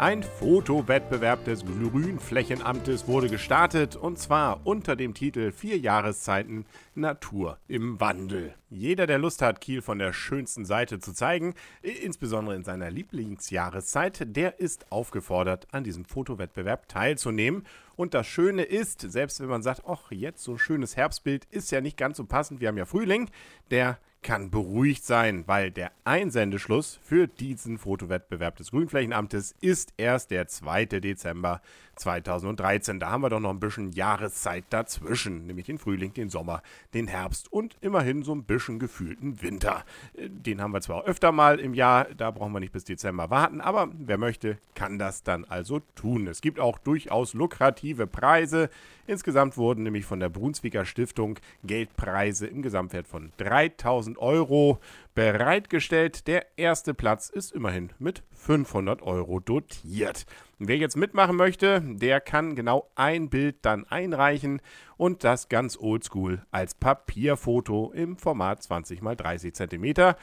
Ein Fotowettbewerb des Grünflächenamtes wurde gestartet und zwar unter dem Titel Vier Jahreszeiten Natur im Wandel. Jeder, der Lust hat, Kiel von der schönsten Seite zu zeigen, insbesondere in seiner Lieblingsjahreszeit, der ist aufgefordert, an diesem Fotowettbewerb teilzunehmen. Und das Schöne ist, selbst wenn man sagt, ach, jetzt so ein schönes Herbstbild ist ja nicht ganz so passend, wir haben ja Frühling, der kann beruhigt sein, weil der Einsendeschluss für diesen Fotowettbewerb des Grünflächenamtes ist erst der 2. Dezember 2013. Da haben wir doch noch ein bisschen Jahreszeit dazwischen, nämlich den Frühling, den Sommer, den Herbst und immerhin so ein bisschen gefühlten Winter. Den haben wir zwar öfter mal im Jahr, da brauchen wir nicht bis Dezember warten, aber wer möchte, kann das dann also tun. Es gibt auch durchaus lukrative Preise. Insgesamt wurden nämlich von der Brunswicker Stiftung Geldpreise im Gesamtwert von 3000 Euro bereitgestellt. Der erste Platz ist immerhin mit 500 Euro dotiert. Wer jetzt mitmachen möchte, der kann genau ein Bild dann einreichen und das ganz oldschool als Papierfoto im Format 20 x 30 cm.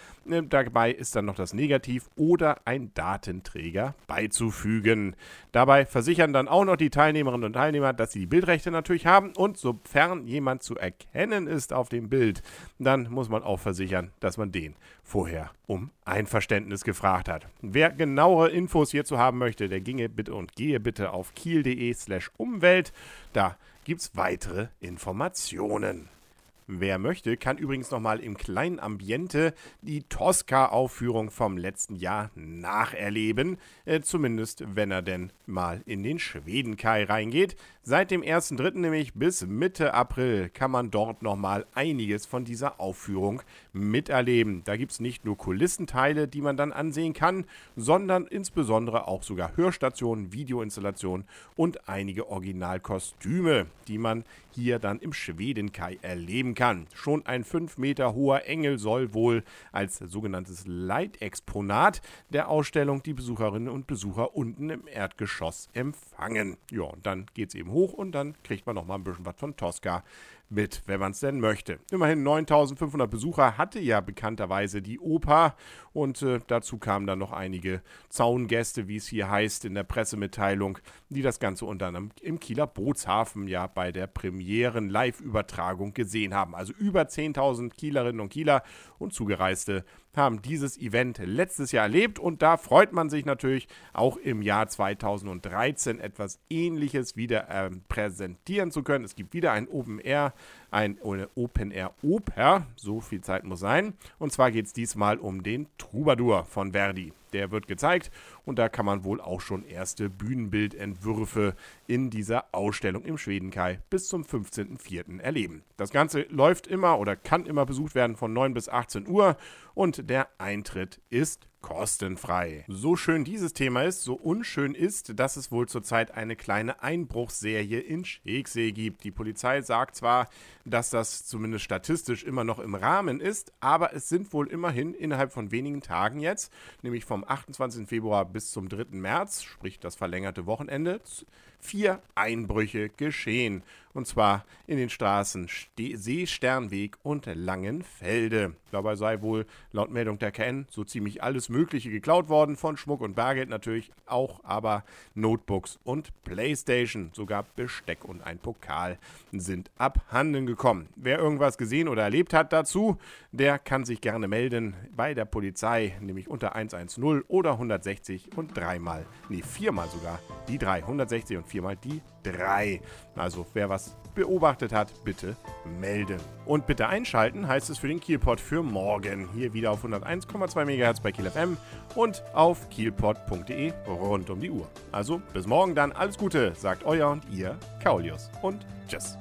Dabei ist dann noch das Negativ oder ein Datenträger beizufügen. Dabei versichern dann auch noch die Teilnehmerinnen und Teilnehmer, dass sie die Bildrechte natürlich haben und sofern jemand zu erkennen ist auf dem Bild, dann muss man auch versichern, dass man den vorher um Einverständnis gefragt hat. Wer genauere Infos hierzu haben möchte, der ginge bitte und gehe bitte auf kiel.de slash Umwelt. Da gibt es weitere Informationen. Wer möchte, kann übrigens nochmal im kleinen Ambiente die Tosca-Aufführung vom letzten Jahr nacherleben. Äh, zumindest, wenn er denn mal in den Schwedenkai reingeht. Seit dem 1.3. nämlich bis Mitte April kann man dort nochmal einiges von dieser Aufführung miterleben. Da gibt es nicht nur Kulissenteile, die man dann ansehen kann, sondern insbesondere auch sogar Hörstationen, Videoinstallationen und einige Originalkostüme, die man hier dann im Schwedenkai erleben kann. Schon ein 5 Meter hoher Engel soll wohl als sogenanntes Leitexponat der Ausstellung die Besucherinnen und Besucher unten im Erdgeschoss empfangen. Ja, und dann geht es eben hoch und dann kriegt man noch mal ein bisschen was von Tosca mit, wenn man es denn möchte. Immerhin 9500 Besucher hatte ja bekannterweise die Oper und äh, dazu kamen dann noch einige Zaungäste, wie es hier heißt in der Pressemitteilung, die das Ganze unter anderem im Kieler Bootshafen ja bei der Premieren-Live-Übertragung gesehen haben. Also über 10.000 Kielerinnen und Kieler und Zugereiste haben dieses Event letztes Jahr erlebt und da freut man sich natürlich auch im Jahr 2013 etwas Ähnliches wieder äh, präsentieren zu können. Es gibt wieder ein Open Air, ein Open Air Oper, so viel Zeit muss sein. Und zwar geht es diesmal um den Troubadour von Verdi. Der wird gezeigt und da kann man wohl auch schon erste Bühnenbildentwürfe in dieser Ausstellung im Schwedenkai bis zum 15.04. erleben. Das Ganze läuft immer oder kann immer besucht werden von 9 bis 18 Uhr und der Eintritt ist kostenfrei. So schön dieses Thema ist, so unschön ist, dass es wohl zurzeit eine kleine Einbruchsserie in Schegsee gibt. Die Polizei sagt zwar, dass das zumindest statistisch immer noch im Rahmen ist, aber es sind wohl immerhin innerhalb von wenigen Tagen jetzt, nämlich vom 28. Februar bis zum 3. März, sprich das verlängerte Wochenende, vier Einbrüche geschehen. Und zwar in den Straßen Ste Seesternweg und Langenfelde. Dabei sei wohl laut Meldung der KN so ziemlich alles Mögliche geklaut worden, von Schmuck und Bargeld natürlich auch, aber Notebooks und Playstation, sogar Besteck und ein Pokal sind abhanden gekommen. Wer irgendwas gesehen oder erlebt hat dazu, der kann sich gerne melden bei der Polizei, nämlich unter 110 oder 160 und dreimal, nee, viermal sogar die 3, 160 und viermal die 3. Also wer was beobachtet hat, bitte melden. Und bitte einschalten heißt es für den Kielpot für morgen. Hier wieder auf 101,2 MHz bei Kiel FM und auf kielpot.de rund um die Uhr. Also bis morgen dann alles Gute, sagt euer und ihr Kaulius und tschüss.